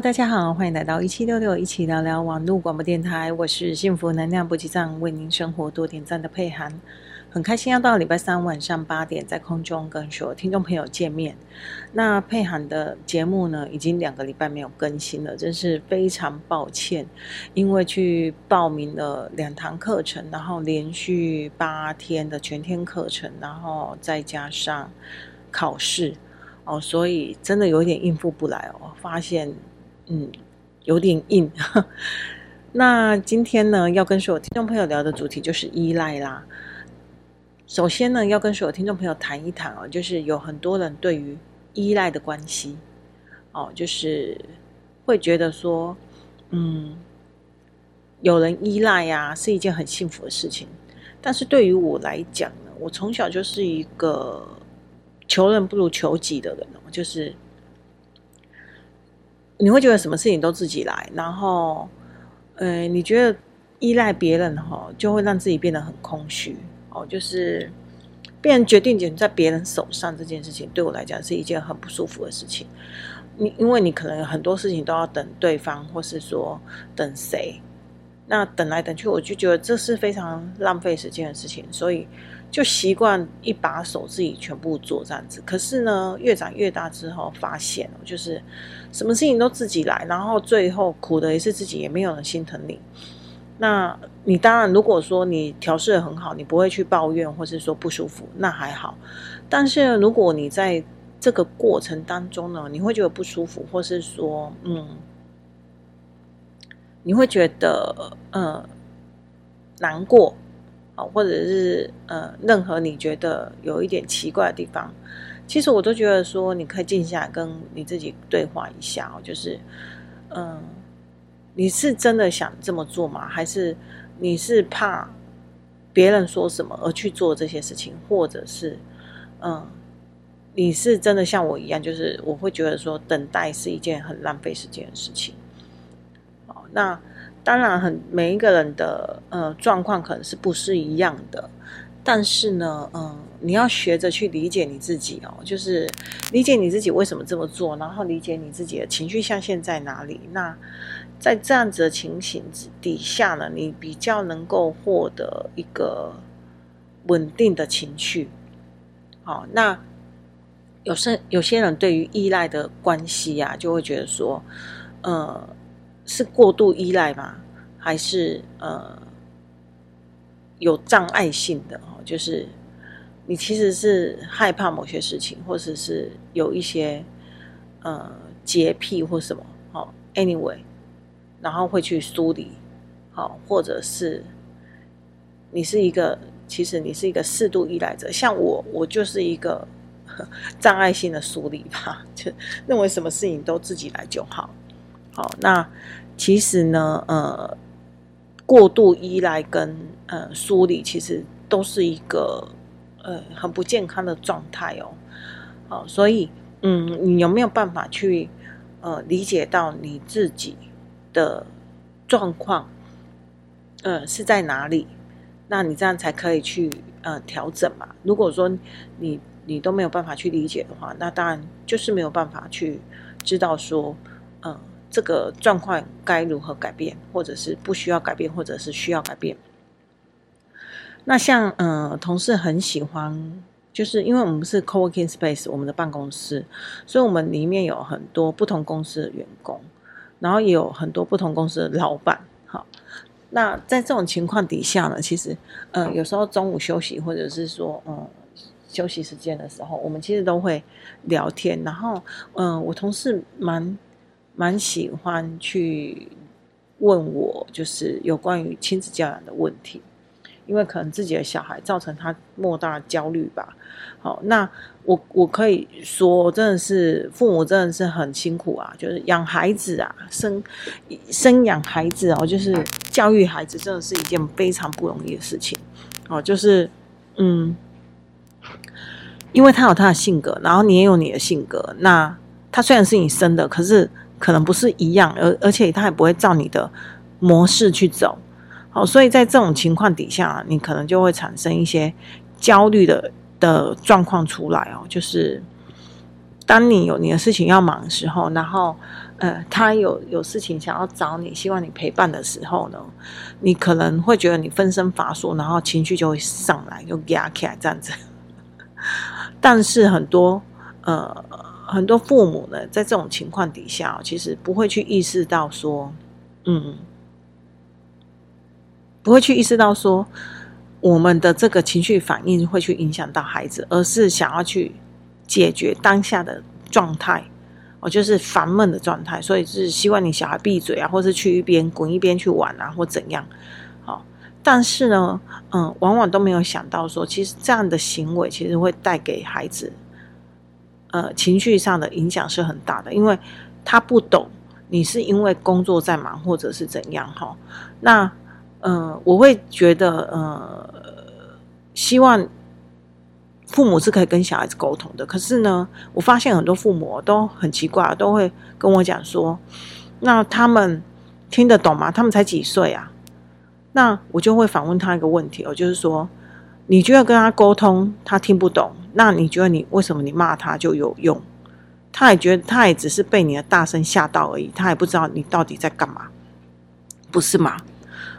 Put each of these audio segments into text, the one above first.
大家好，欢迎来到一七六六一起聊聊网络广播电台。我是幸福能量补给站，为您生活多点赞的佩涵。很开心要到礼拜三晚上八点在空中跟所有听众朋友见面。那佩涵的节目呢，已经两个礼拜没有更新了，真是非常抱歉。因为去报名了两堂课程，然后连续八天的全天课程，然后再加上考试。哦，所以真的有点应付不来哦。发现，嗯，有点硬。那今天呢，要跟所有听众朋友聊的主题就是依赖啦。首先呢，要跟所有听众朋友谈一谈哦，就是有很多人对于依赖的关系，哦，就是会觉得说，嗯，有人依赖呀，是一件很幸福的事情。但是对于我来讲呢，我从小就是一个。求人不如求己的人哦，就是你会觉得什么事情都自己来，然后，呃，你觉得依赖别人哈，就会让自己变得很空虚哦。就是变成决定权在别人手上这件事情，对我来讲是一件很不舒服的事情。你因为你可能很多事情都要等对方，或是说等谁，那等来等去，我就觉得这是非常浪费时间的事情，所以。就习惯一把手自己全部做这样子，可是呢，越长越大之后，发现就是什么事情都自己来，然后最后苦的也是自己，也没有人心疼你。那你当然，如果说你调试得很好，你不会去抱怨或是说不舒服，那还好。但是如果你在这个过程当中呢，你会觉得不舒服，或是说，嗯，你会觉得呃难过。或者是呃，任何你觉得有一点奇怪的地方，其实我都觉得说，你可以静下来跟你自己对话一下哦。就是，嗯、你是真的想这么做吗？还是你是怕别人说什么而去做这些事情？或者是，嗯、你是真的像我一样，就是我会觉得说，等待是一件很浪费时间的事情。好，那。当然，很每一个人的呃状况可能是不是一样的，但是呢，嗯、你要学着去理解你自己哦，就是理解你自己为什么这么做，然后理解你自己的情绪象限在哪里。那在这样子的情形之底下呢，你比较能够获得一个稳定的情绪。好，那有些有些人对于依赖的关系啊，就会觉得说，呃。是过度依赖吗？还是呃有障碍性的哦？就是你其实是害怕某些事情，或者是有一些呃洁癖或什么哦？Anyway，然后会去梳理，好，或者是你是一个，其实你是一个适度依赖者。像我，我就是一个 障碍性的梳理吧，就认为什么事情都自己来就好。好，那其实呢，呃，过度依赖跟呃梳理，其实都是一个呃很不健康的状态哦。好，所以嗯，你有没有办法去呃理解到你自己的状况，呃是在哪里？那你这样才可以去呃调整嘛。如果说你你都没有办法去理解的话，那当然就是没有办法去知道说，嗯、呃。这个状况该如何改变，或者是不需要改变，或者是需要改变？那像呃，同事很喜欢，就是因为我们是 co-working space，我们的办公室，所以我们里面有很多不同公司的员工，然后也有很多不同公司的老板。好，那在这种情况底下呢，其实呃，有时候中午休息，或者是说嗯、休息时间的时候，我们其实都会聊天。然后嗯、我同事蛮。蛮喜欢去问我，就是有关于亲子教养的问题，因为可能自己的小孩造成他莫大的焦虑吧。好，那我我可以说，真的是父母真的是很辛苦啊，就是养孩子啊，生生养孩子哦，就是教育孩子，真的是一件非常不容易的事情。哦，就是嗯，因为他有他的性格，然后你也有你的性格，那他虽然是你生的，可是。可能不是一样，而而且他也不会照你的模式去走，好，所以在这种情况底下，你可能就会产生一些焦虑的的状况出来哦，就是当你有你的事情要忙的时候，然后呃，他有有事情想要找你，希望你陪伴的时候呢，你可能会觉得你分身乏术，然后情绪就会上来，又压起来这样子。但是很多呃很多父母呢，在这种情况底下，其实不会去意识到说，嗯，不会去意识到说，我们的这个情绪反应会去影响到孩子，而是想要去。解决当下的状态，哦，就是烦闷的状态，所以是希望你小孩闭嘴啊，或是去一边滚一边去玩啊，或怎样，好，但是呢，嗯，往往都没有想到说，其实这样的行为其实会带给孩子，呃，情绪上的影响是很大的，因为他不懂你是因为工作在忙，或者是怎样，哈，那，嗯，我会觉得，呃，希望。父母是可以跟小孩子沟通的，可是呢，我发现很多父母都很奇怪，都会跟我讲说，那他们听得懂吗？他们才几岁啊？那我就会反问他一个问题，我就是说，你觉得跟他沟通他听不懂，那你觉得你为什么你骂他就有用？他也觉得他也只是被你的大声吓到而已，他也不知道你到底在干嘛，不是吗？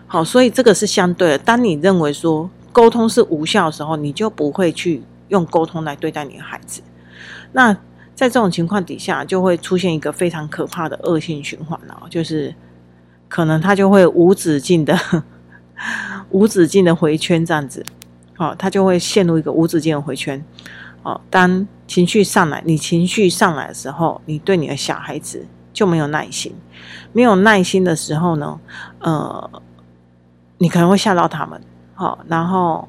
好，所以这个是相对的。当你认为说沟通是无效的时候，你就不会去。用沟通来对待你的孩子，那在这种情况底下，就会出现一个非常可怕的恶性循环哦，就是可能他就会无止境的、无止境的回圈这样子，哦，他就会陷入一个无止境的回圈。哦，当情绪上来，你情绪上来的时候，你对你的小孩子就没有耐心，没有耐心的时候呢，呃，你可能会吓到他们，好，然后。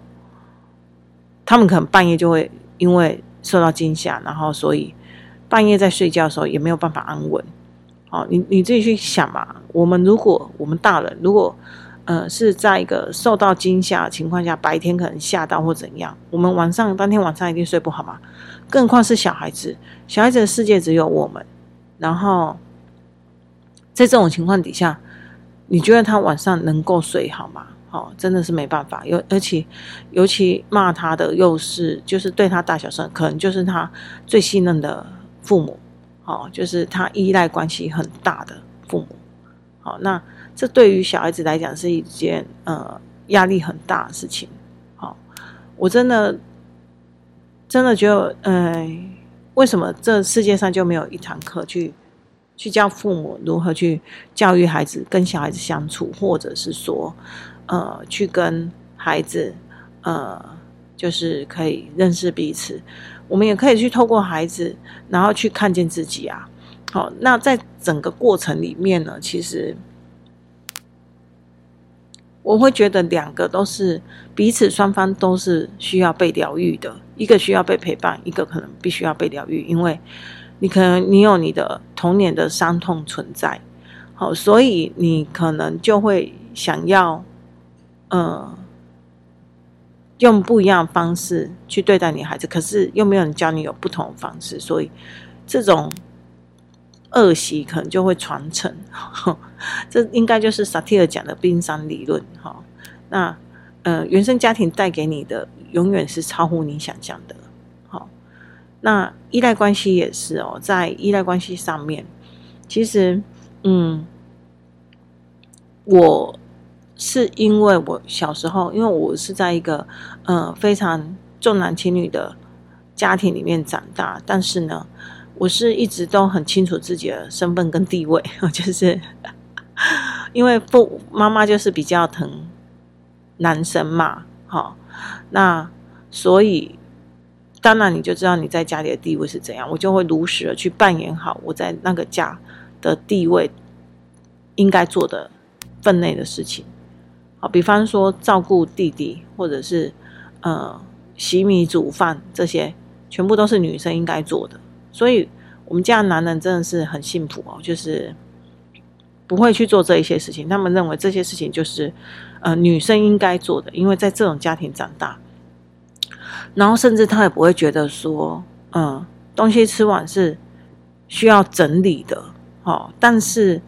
他们可能半夜就会因为受到惊吓，然后所以半夜在睡觉的时候也没有办法安稳。哦，你你自己去想嘛。我们如果我们大人如果呃是在一个受到惊吓的情况下，白天可能吓到或怎样，我们晚上当天晚上一定睡不好嘛。更何况是小孩子，小孩子的世界只有我们。然后在这种情况底下，你觉得他晚上能够睡好吗？哦，真的是没办法，尤而且尤其骂他的又是就是对他大小声，可能就是他最信任的父母，哦，就是他依赖关系很大的父母，好，那这对于小孩子来讲是一件呃压力很大的事情，好，我真的真的觉得，呃，为什么这世界上就没有一堂课去去教父母如何去教育孩子跟小孩子相处，或者是说。呃，去跟孩子，呃，就是可以认识彼此。我们也可以去透过孩子，然后去看见自己啊。好，那在整个过程里面呢，其实我会觉得两个都是彼此双方都是需要被疗愈的，一个需要被陪伴，一个可能必须要被疗愈，因为你可能你有你的童年的伤痛存在，好，所以你可能就会想要。呃，用不一样的方式去对待你孩子，可是又没有人教你有不同的方式，所以这种恶习可能就会传承。这应该就是萨提尔讲的冰山理论。哈，那呃，原生家庭带给你的永远是超乎你想象的。那依赖关系也是哦，在依赖关系上面，其实，嗯，我。是因为我小时候，因为我是在一个呃非常重男轻女的家庭里面长大，但是呢，我是一直都很清楚自己的身份跟地位，就是因为父妈妈就是比较疼男生嘛，好，那所以当然你就知道你在家里的地位是怎样，我就会如实的去扮演好我在那个家的地位应该做的分内的事情。好，比方说照顾弟弟，或者是呃洗米煮饭，这些全部都是女生应该做的。所以，我们家的男人真的是很幸福哦，就是不会去做这一些事情。他们认为这些事情就是呃女生应该做的，因为在这种家庭长大。然后，甚至他也不会觉得说，嗯、东西吃完是需要整理的。哦，但是。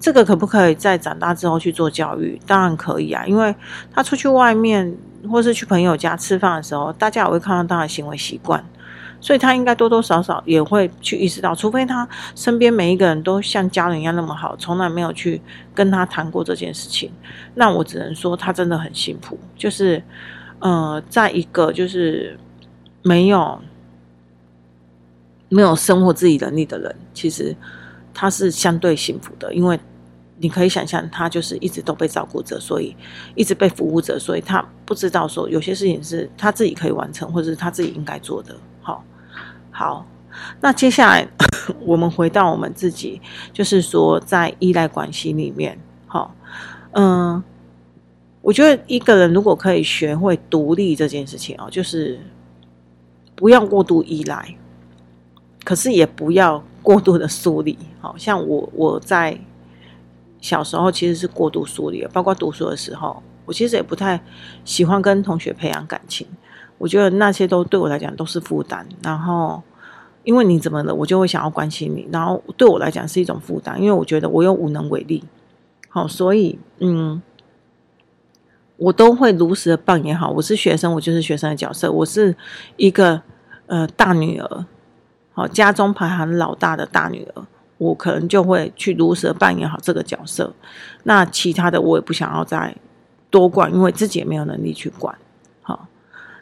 这个可不可以在长大之后去做教育？当然可以啊，因为他出去外面或是去朋友家吃饭的时候，大家也会看到他的行为习惯。所以他应该多多少少也会去意识到，除非他身边每一个人都像家人一样那么好，从来没有去跟他谈过这件事情，那我只能说他真的很辛苦，就是呃，在一个就是没有没有生活自己能力的人，其实他是相对幸福的，因为。你可以想象，他就是一直都被照顾着，所以一直被服务着，所以他不知道说有些事情是他自己可以完成，或者是他自己应该做的。好，好，那接下来 我们回到我们自己，就是说在依赖关系里面，好，嗯，我觉得一个人如果可以学会独立这件事情哦，就是不要过度依赖，可是也不要过度的疏离。好像我我在。小时候其实是过度疏离，包括读书的时候，我其实也不太喜欢跟同学培养感情。我觉得那些都对我来讲都是负担。然后，因为你怎么了，我就会想要关心你。然后对我来讲是一种负担，因为我觉得我又无能为力。好，所以嗯，我都会如实的扮演好。我是学生，我就是学生的角色。我是一个呃大女儿，好，家中排行老大的大女儿。我可能就会去如实的扮演好这个角色，那其他的我也不想要再多管，因为自己也没有能力去管。好，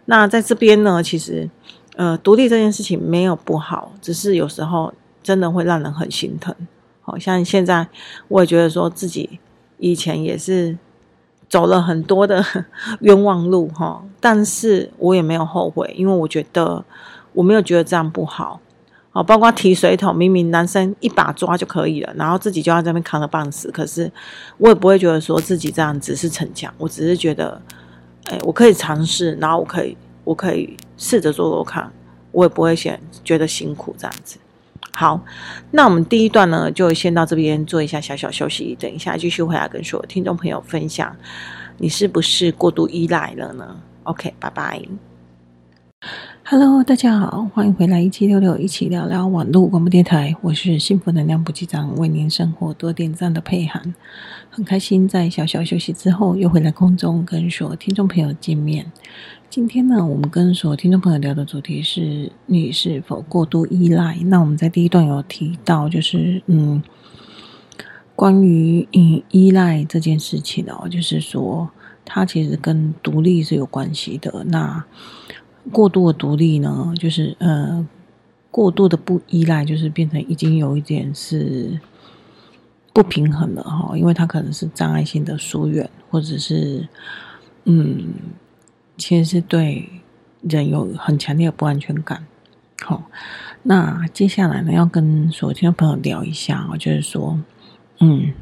那在这边呢，其实呃，独立这件事情没有不好，只是有时候真的会让人很心疼。好像现在我也觉得说自己以前也是走了很多的 冤枉路哈，但是我也没有后悔，因为我觉得我没有觉得这样不好。哦，包括提水桶，明明男生一把抓就可以了，然后自己就在那边扛着半死。可是我也不会觉得说自己这样只是逞强，我只是觉得，哎，我可以尝试，然后我可以，我可以试着做做看，我也不会嫌觉得辛苦这样子。好，那我们第一段呢，就先到这边做一下小小休息，等一下继续回来跟所有听众朋友分享，你是不是过度依赖了呢？OK，拜拜。Hello，大家好，欢迎回来一七六六，一起聊聊网络广播电台。我是幸福能量补给站，为您生活多点赞的佩涵，很开心在小小休息之后又回来空中跟所有听众朋友见面。今天呢，我们跟所有听众朋友聊的主题是你是否过度依赖？那我们在第一段有提到，就是嗯，关于嗯依赖这件事情哦，就是说它其实跟独立是有关系的。那过度的独立呢，就是呃，过度的不依赖，就是变成已经有一点是不平衡了哈，因为它可能是障碍性的疏远，或者是嗯，其实是对人有很强烈的不安全感。好，那接下来呢，要跟所有听众朋友聊一下，就是说，嗯，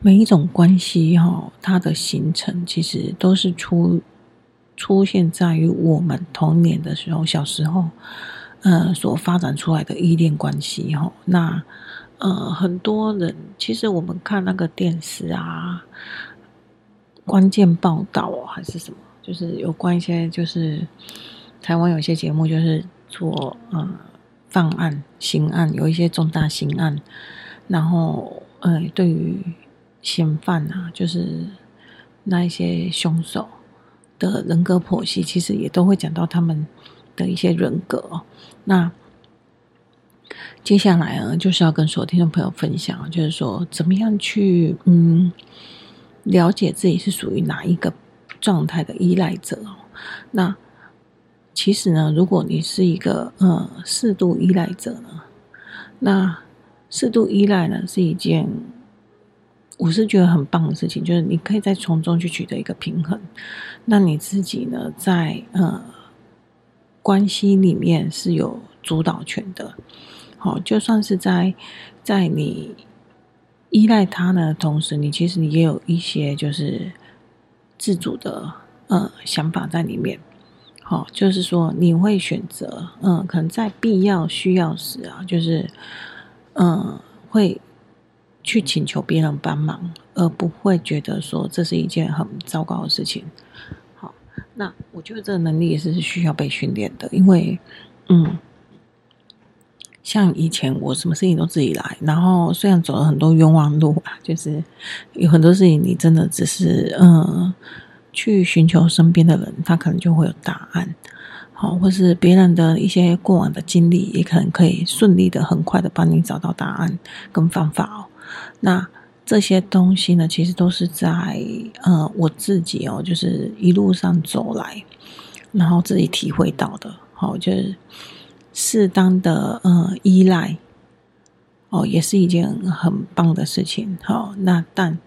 每一种关系哈，它的形成其实都是出。出现在于我们童年的时候，小时候，呃，所发展出来的依恋关系哈。那呃，很多人其实我们看那个电视啊，关键报道还是什么，就是有关一些，就是台湾有些节目，就是做呃犯案、刑案，有一些重大刑案，然后呃，对于嫌犯啊，就是那一些凶手。的人格剖析，其实也都会讲到他们的一些人格。那接下来呢，就是要跟所有听众朋友分享，就是说怎么样去嗯了解自己是属于哪一个状态的依赖者哦。那其实呢，如果你是一个呃适度依赖者呢，那适度依赖呢是一件。我是觉得很棒的事情，就是你可以在从中去取得一个平衡。那你自己呢，在呃关系里面是有主导权的。好，就算是在在你依赖他的同时，你其实你也有一些就是自主的呃想法在里面。好，就是说你会选择嗯、可能在必要需要时啊，就是嗯、呃、会。去请求别人帮忙，而不会觉得说这是一件很糟糕的事情。好，那我觉得这个能力也是需要被训练的，因为，嗯，像以前我什么事情都自己来，然后虽然走了很多冤枉路啊，就是有很多事情你真的只是嗯去寻求身边的人，他可能就会有答案。好，或是别人的一些过往的经历，也可能可以顺利的、很快的帮你找到答案跟方法哦。那这些东西呢，其实都是在呃我自己哦，就是一路上走来，然后自己体会到的。好，就是适当的呃依赖。哦，也是一件很棒的事情。好，那但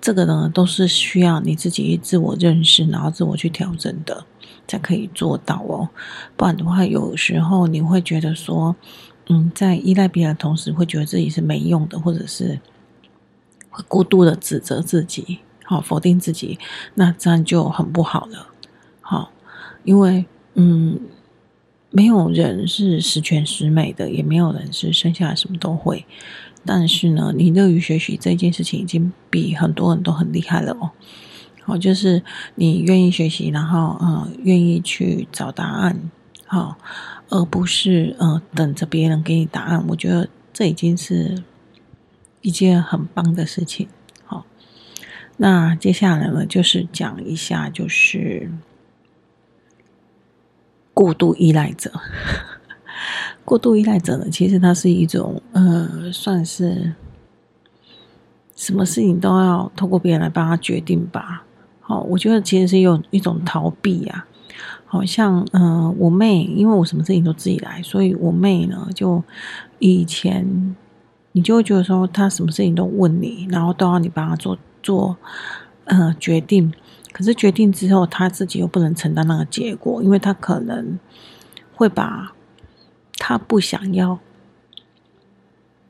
这个呢，都是需要你自己自我认识，然后自我去调整的，才可以做到哦。不然的话，有时候你会觉得说，嗯，在依赖别人的同时，会觉得自己是没用的，或者是会过度的指责自己，好，否定自己，那这样就很不好了。好，因为嗯。没有人是十全十美的，也没有人是生下来什么都会。但是呢，你乐于学习这件事情，已经比很多人都很厉害了哦。好，就是你愿意学习，然后呃，愿意去找答案，好，而不是呃等着别人给你答案。我觉得这已经是一件很棒的事情。好，那接下来呢，就是讲一下，就是。过度依赖者，过度依赖者呢，其实它是一种呃，算是什么事情都要透过别人来帮他决定吧。好，我觉得其实是有一种逃避呀。好像嗯、呃，我妹因为我什么事情都自己来，所以我妹呢，就以前你就会觉得说，她什么事情都问你，然后都要你帮她做做呃决定。可是决定之后，他自己又不能承担那个结果，因为他可能会把他不想要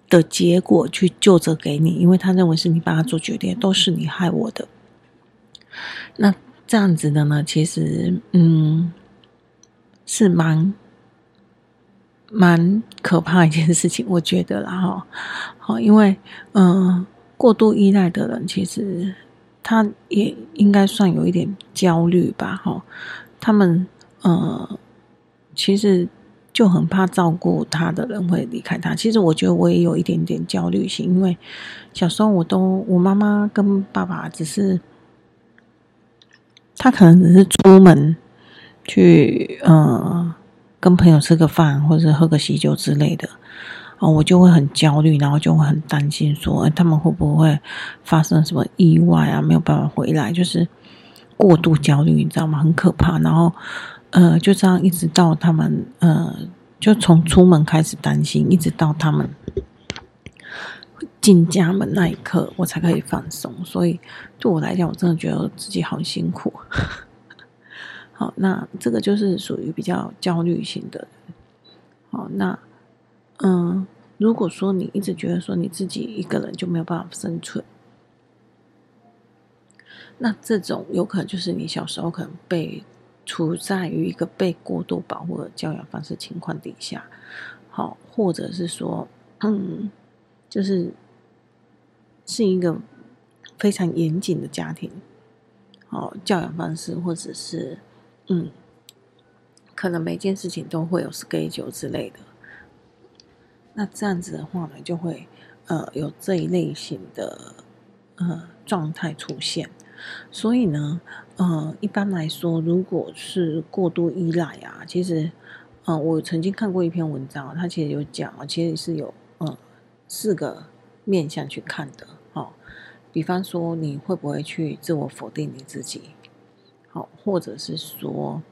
的结果去就责给你，因为他认为是你帮他做决定，都是你害我的。那这样子的呢，其实嗯，是蛮蛮可怕一件事情，我觉得啦哈。好，因为嗯，过度依赖的人其实。他也应该算有一点焦虑吧，哈，他们呃，其实就很怕照顾他的人会离开他。其实我觉得我也有一点点焦虑性，因为小时候我都我妈妈跟爸爸只是，他可能只是出门去呃跟朋友吃个饭或者喝个喜酒之类的。哦，我就会很焦虑，然后就会很担心说，说、欸、他们会不会发生什么意外啊？没有办法回来，就是过度焦虑，你知道吗？很可怕。然后，呃，就这样一直到他们，呃，就从出门开始担心，一直到他们进家门那一刻，我才可以放松。所以，对我来讲，我真的觉得自己好辛苦。好，那这个就是属于比较焦虑型的。好，那。嗯，如果说你一直觉得说你自己一个人就没有办法生存，那这种有可能就是你小时候可能被处在于一个被过度保护的教养方式情况底下，好，或者是说，嗯，就是是一个非常严谨的家庭，哦，教养方式，或者是嗯，可能每件事情都会有 schedule 之类的。那这样子的话呢，就会呃有这一类型的呃状态出现。所以呢，呃一般来说，如果是过度依赖啊，其实呃我曾经看过一篇文章，它其实有讲，其实是有呃四个面向去看的。哦，比方说你会不会去自我否定你自己？好，或者是说，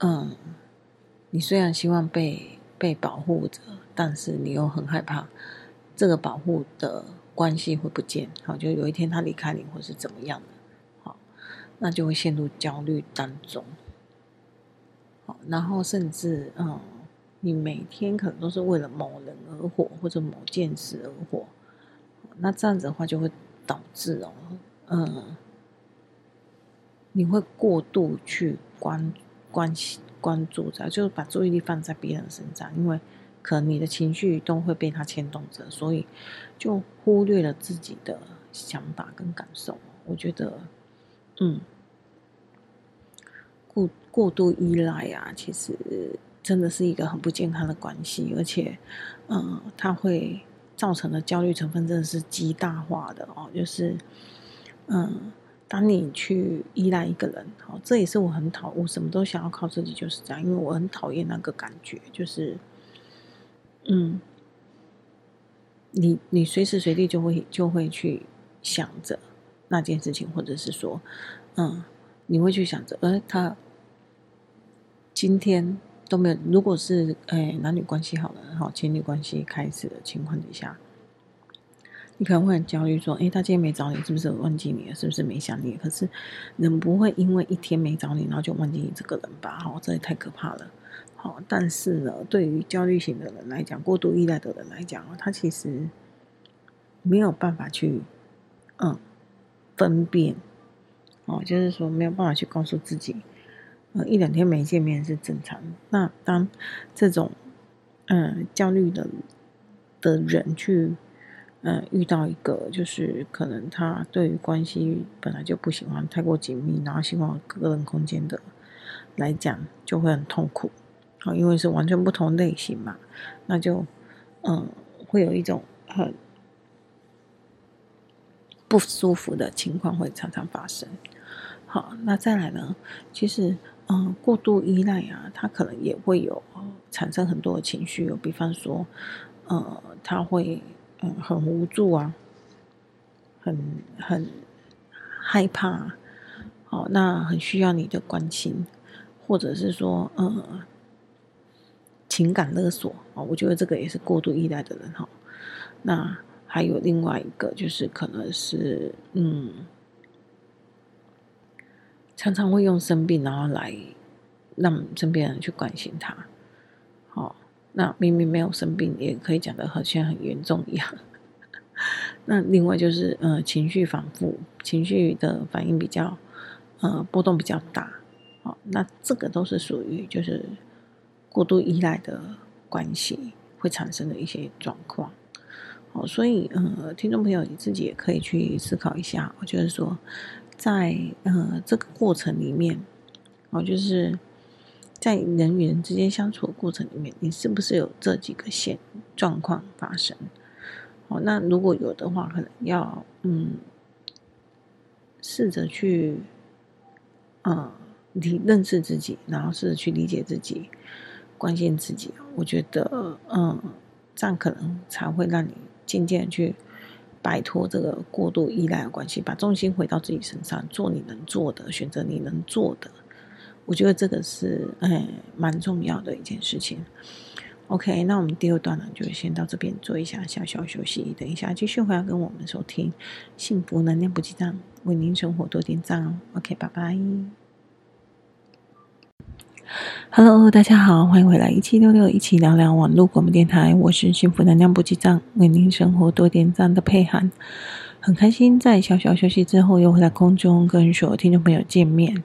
嗯，你虽然希望被被保护着。但是你又很害怕，这个保护的关系会不见，好，就有一天他离开你，或是怎么样的，好，那就会陷入焦虑当中，好，然后甚至嗯，你每天可能都是为了某人而活，或者某件事而活，那这样子的话就会导致哦，嗯，你会过度去关关系关注在，就是把注意力放在别人身上，因为。可能你的情绪都会被他牵动着，所以就忽略了自己的想法跟感受。我觉得，嗯，过过度依赖啊，其实真的是一个很不健康的关系，而且，嗯，它会造成的焦虑成分真的是极大化的哦。就是，嗯，当你去依赖一个人，好，这也是我很讨，我什么都想要靠自己，就是这样，因为我很讨厌那个感觉，就是，嗯，你你随时随地就会就会去想着那件事情，或者是说，嗯，你会去想着，呃，他今天都没有，如果是哎男女关系好了，好情侣关系开始的情况底下。你可能会很焦虑，说：“诶，他今天没找你，是不是忘记你了？是不是没想你？可是人不会因为一天没找你，然后就忘记你这个人吧？好，这也太可怕了。好，但是呢，对于焦虑型的人来讲，过度依赖的人来讲，他其实没有办法去嗯分辨哦，就是说没有办法去告诉自己，呃，一两天没见面是正常。那当这种嗯焦虑的的人去。嗯，遇到一个就是可能他对于关系本来就不喜欢太过紧密，然后希望个人空间的来讲就会很痛苦，啊，因为是完全不同类型嘛，那就嗯会有一种很不舒服的情况会常常发生。好，那再来呢，其实嗯过度依赖啊，他可能也会有产生很多的情绪，有比方说，呃，他会。嗯，很无助啊，很很害怕，哦，那很需要你的关心，或者是说，嗯，情感勒索啊，哦，我觉得这个也是过度依赖的人哈。那还有另外一个，就是可能是，嗯，常常会用生病然后来让身边人去关心他，好。那明明没有生病，也可以讲得好像很严重一样。那另外就是，呃，情绪反复，情绪的反应比较，呃，波动比较大。好，那这个都是属于就是过度依赖的关系会产生的一些状况。好，所以，呃，听众朋友你自己也可以去思考一下，我就是说，在呃这个过程里面，哦，就是。在人与人之间相处的过程里面，你是不是有这几个现状况发生？哦，那如果有的话，可能要嗯，试着去嗯理认识自己，然后试着去理解自己，关心自己。我觉得嗯，这样可能才会让你渐渐去摆脱这个过度依赖的关系，把重心回到自己身上，做你能做的，选择你能做的。我觉得这个是哎蛮重要的一件事情。OK，那我们第二段呢，就先到这边做一下小小休息，等一下继续回来跟我们收听幸福能量补给站，为您生活多点赞哦。OK，拜拜。Hello，大家好，欢迎回来一七六六一起聊聊网络广播电台，我是幸福能量补给站，为您生活多点赞的佩涵。很开心在小小休息之后又回来空中跟所有听众朋友见面。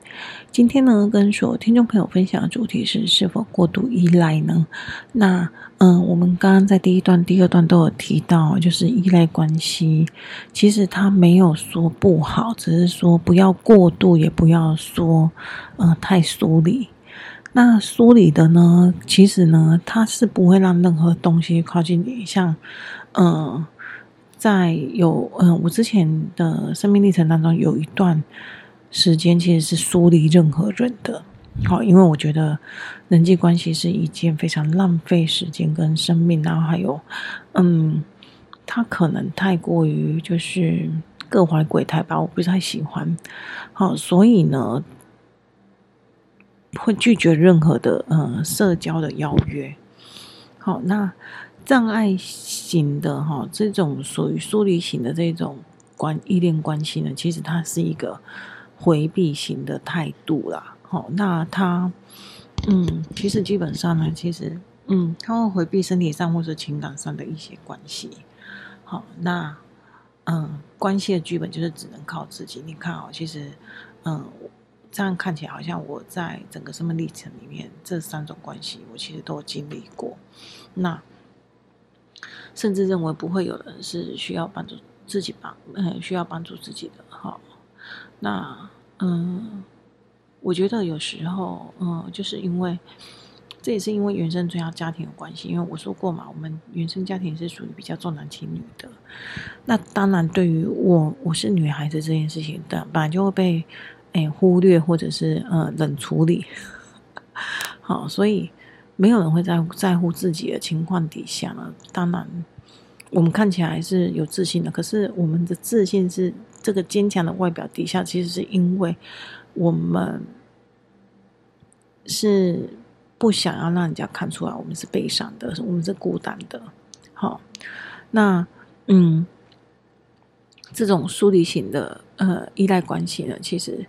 今天呢，跟所有听众朋友分享的主题是是否过度依赖呢？那嗯，我们刚刚在第一段、第二段都有提到，就是依赖关系，其实它没有说不好，只是说不要过度，也不要说嗯太疏离。那疏离的呢，其实呢，它是不会让任何东西靠近你，像嗯。在有嗯，我之前的生命历程当中，有一段时间其实是疏离任何人的，好，因为我觉得人际关系是一件非常浪费时间跟生命，然后还有嗯，他可能太过于就是各怀鬼胎吧，我不太喜欢，好，所以呢，会拒绝任何的嗯社交的邀约，好，那。障碍型的哈，这种属于疏离型的这种关依恋关系呢，其实它是一个回避型的态度啦。好，那他嗯，其实基本上呢，其实嗯，他会回避身体上或者情感上的一些关系。好，那嗯，关系的剧本就是只能靠自己。你看哦，其实嗯，这样看起来好像我在整个生命历程里面，这三种关系我其实都经历过。那甚至认为不会有人是需要帮助自己帮，嗯，需要帮助自己的哈。那嗯，我觉得有时候嗯，就是因为这也是因为原生家家庭有关系，因为我说过嘛，我们原生家庭是属于比较重男轻女的。那当然，对于我我是女孩子这件事情，的本来就会被诶忽略或者是呃冷处理。好，所以没有人会在在乎自己的情况底下呢。当然，我们看起来是有自信的，可是我们的自信是这个坚强的外表底下，其实是因为我们是不想要让人家看出来我们是悲伤的，我们是孤单的。好，那嗯，这种疏离型的呃依赖关系呢，其实。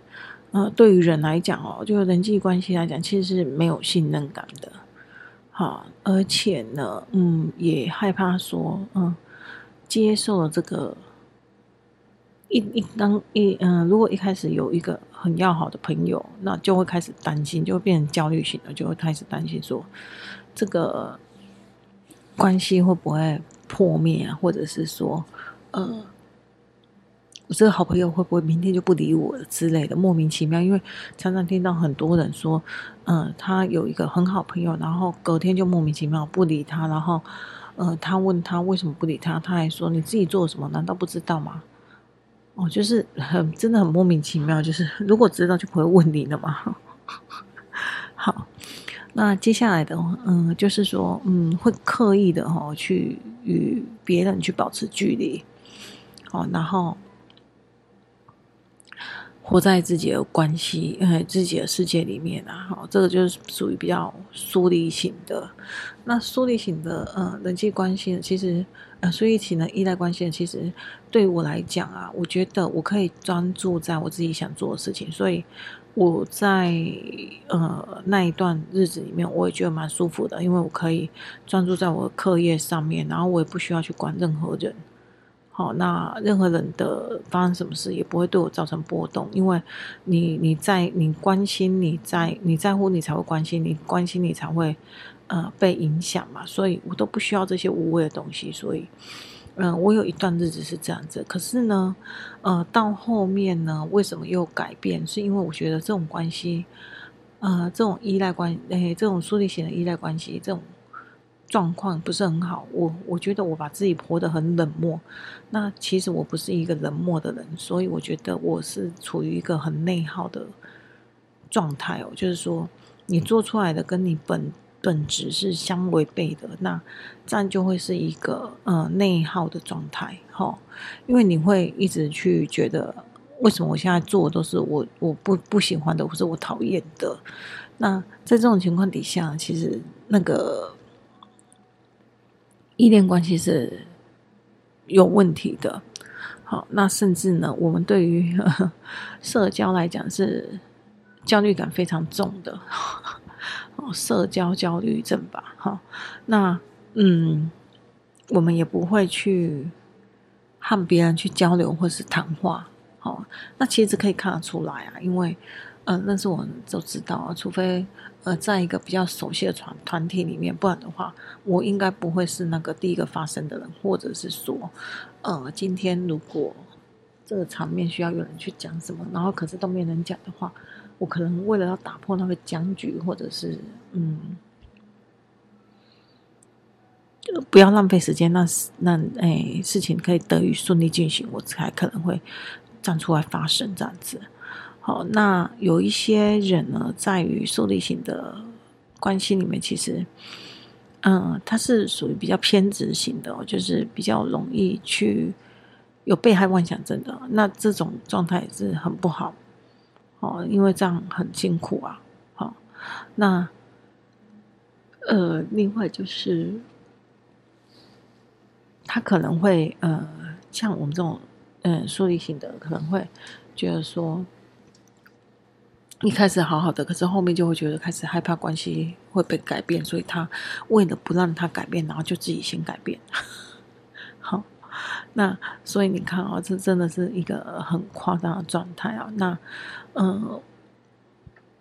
呃，对于人来讲哦，就人际关系来讲，其实是没有信任感的，好，而且呢，嗯，也害怕说，嗯，接受了这个一一当一嗯，如果一开始有一个很要好的朋友，那就会开始担心，就会变成焦虑型的，就会开始担心说，这个关系会不会破灭啊，或者是说，嗯。我这个好朋友会不会明天就不理我之类的，莫名其妙。因为常常听到很多人说，嗯，他有一个很好朋友，然后隔天就莫名其妙不理他，然后，呃，他问他为什么不理他，他还说你自己做什么，难道不知道吗？哦，就是很真的很莫名其妙，就是如果知道就不会问你了嘛。好，那接下来的，嗯，就是说，嗯，会刻意的哈去与别人去保持距离，哦，然后。活在自己的关系，呃，自己的世界里面啊，好，这个就是属于比较疏离型的。那疏离型的呃人际关系呢，其实呃疏离型的依赖关系呢，其实对我来讲啊，我觉得我可以专注在我自己想做的事情，所以我在呃那一段日子里面，我也觉得蛮舒服的，因为我可以专注在我的课业上面，然后我也不需要去管任何人。好，那任何人的发生什么事也不会对我造成波动，因为你你在你关心你在你在乎你才会关心你关心你才会呃被影响嘛，所以我都不需要这些无谓的东西，所以嗯、我有一段日子是这样子，可是呢，呃，到后面呢，为什么又改变？是因为我觉得这种关系，呃，这种依赖关系，这种疏离型的依赖关系，这种。状况不是很好，我我觉得我把自己活得很冷漠，那其实我不是一个冷漠的人，所以我觉得我是处于一个很内耗的状态哦，就是说你做出来的跟你本本质是相违背的，那这样就会是一个呃内耗的状态，哈，因为你会一直去觉得为什么我现在做都是我我不不喜欢的，或是我讨厌的，那在这种情况底下，其实那个。依恋关系是有问题的，好，那甚至呢，我们对于 社交来讲是焦虑感非常重的，哦，社交焦虑症吧，哈，那嗯，我们也不会去和别人去交流或是谈话，好，那其实可以看得出来啊，因为。嗯、那是我们都知道啊，除非呃，在一个比较熟悉的团团体里面，不然的话，我应该不会是那个第一个发声的人，或者是说，呃，今天如果这个场面需要有人去讲什么，然后可是都没人讲的话，我可能为了要打破那个僵局，或者是嗯，就不要浪费时间，让让哎事情可以得以顺利进行，我才可能会站出来发声这样子。好，那有一些人呢，在于疏离型的关系里面，其实，嗯，他是属于比较偏执型的，就是比较容易去有被害妄想症的。那这种状态是很不好，哦，因为这样很辛苦啊。好，那呃，另外就是他可能会呃，像我们这种嗯疏离型的，可能会觉得说。一开始好好的，可是后面就会觉得开始害怕关系会被改变，所以他为了不让他改变，然后就自己先改变。好，那所以你看啊、哦，这真的是一个很夸张的状态啊。那嗯，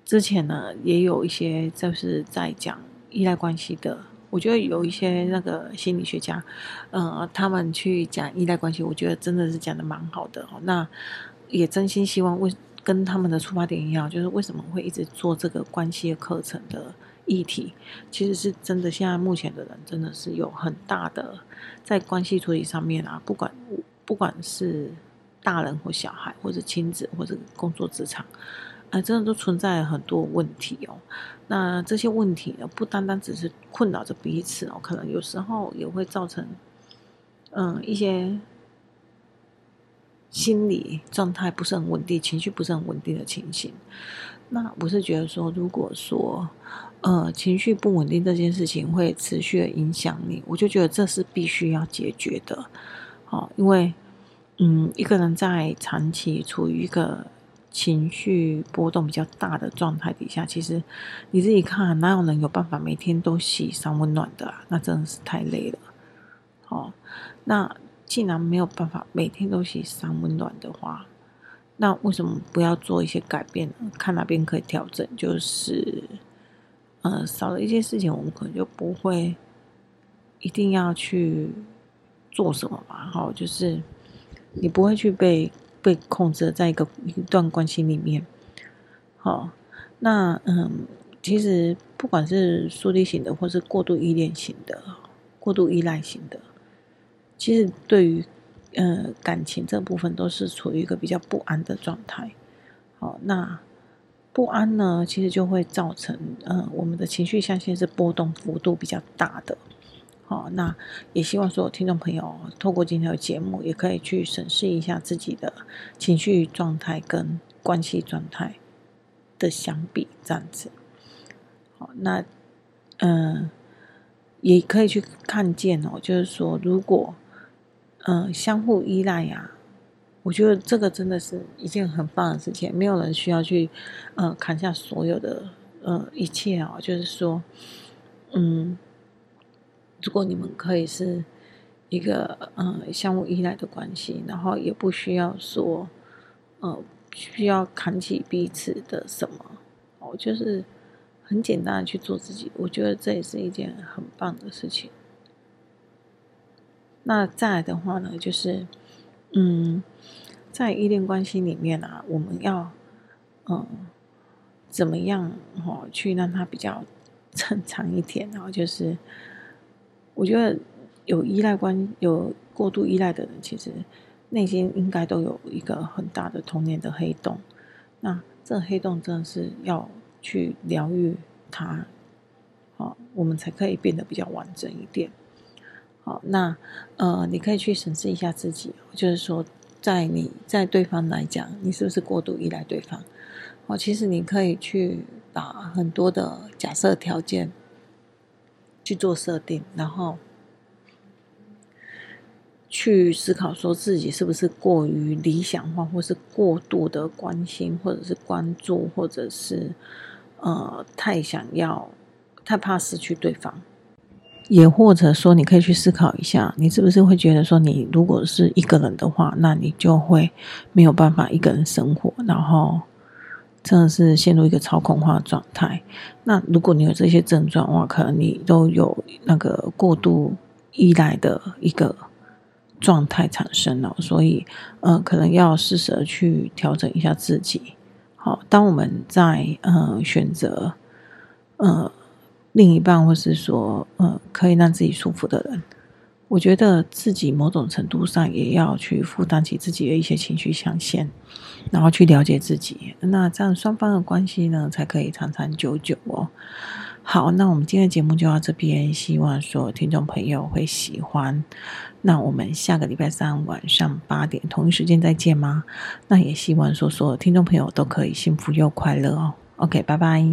之前呢也有一些就是在讲依赖关系的，我觉得有一些那个心理学家，嗯，他们去讲依赖关系，我觉得真的是讲得蛮好的。那也真心希望为。跟他们的出发点一样，就是为什么会一直做这个关系课程的议题，其实是真的。现在目前的人真的是有很大的在关系处理上面啊，不管不管是大人或小孩，或者亲子，或者工作职场，哎、真的都存在很多问题哦。那这些问题呢，不单单只是困扰着彼此哦，可能有时候也会造成嗯一些心理状态不是很稳定、情绪不是很稳定的情形。那我是觉得说，如果说，呃，情绪不稳定这件事情会持续的影响你，我就觉得这是必须要解决的，哦，因为，嗯，一个人在长期处于一个情绪波动比较大的状态底下，其实你自己看，哪有人有办法每天都洗三温暖的？那真的是太累了，哦，那既然没有办法每天都洗三温暖的话，那为什么不要做一些改变呢？看哪边可以调整，就是，呃，少了一些事情，我们可能就不会一定要去做什么吧。好，就是你不会去被被控制在一个一段关系里面。好，那嗯，其实不管是疏离型的，或是过度依恋型的、过度依赖型的，其实对于。呃，感情这部分都是处于一个比较不安的状态。好，那不安呢，其实就会造成呃，我们的情绪象限是波动幅度比较大的。好，那也希望所有听众朋友透过今天的节目，也可以去审视一下自己的情绪状态跟关系状态的相比，这样子。好，那嗯、也可以去看见哦，就是说如果。嗯、相互依赖呀、我觉得这个真的是一件很棒的事情。没有人需要去，呃，砍下所有的呃一切啊。就是说，嗯，如果你们可以是一个呃相互依赖的关系，然后也不需要说，呃，需要扛起彼此的什么，哦，就是很简单的去做自己。我觉得这也是一件很棒的事情。那再来的话呢，就是，嗯，在依恋关系里面啊，我们要，嗯，怎么样哈，去让它比较 正常一点。然后就是，我觉得有依赖关、有过度依赖的人，其实内心应该都有一个很大的童年的黑洞。那这黑洞真的是要去疗愈它，好，我们才可以变得比较完整一点。好，那呃，你可以去审视一下自己，就是说，在你在对方来讲，你是不是过度依赖对方？哦，其实你可以去把很多的假设条件去做设定，然后去思考说自己是不是过于理想化，或是过度的关心，或者是关注，或者是呃太想要、太怕失去对方。也或者说，你可以去思考一下，你是不是会觉得说，你如果是一个人的话，那你就会没有办法一个人生活，然后真的是陷入一个超恐慌的状态。那如果你有这些症状的话，可能你都有那个过度依赖的一个状态产生了，所以，呃，可能要适时的去调整一下自己。好，当我们在呃选择呃。另一半，或是说，呃，可以让自己舒服的人，我觉得自己某种程度上也要去负担起自己的一些情绪象限，然后去了解自己，那这样双方的关系呢，才可以长长久久哦。好，那我们今天的节目就到这边，希望说听众朋友会喜欢。那我们下个礼拜三晚上八点同一时间再见吗？那也希望说所有听众朋友都可以幸福又快乐哦。OK，拜拜。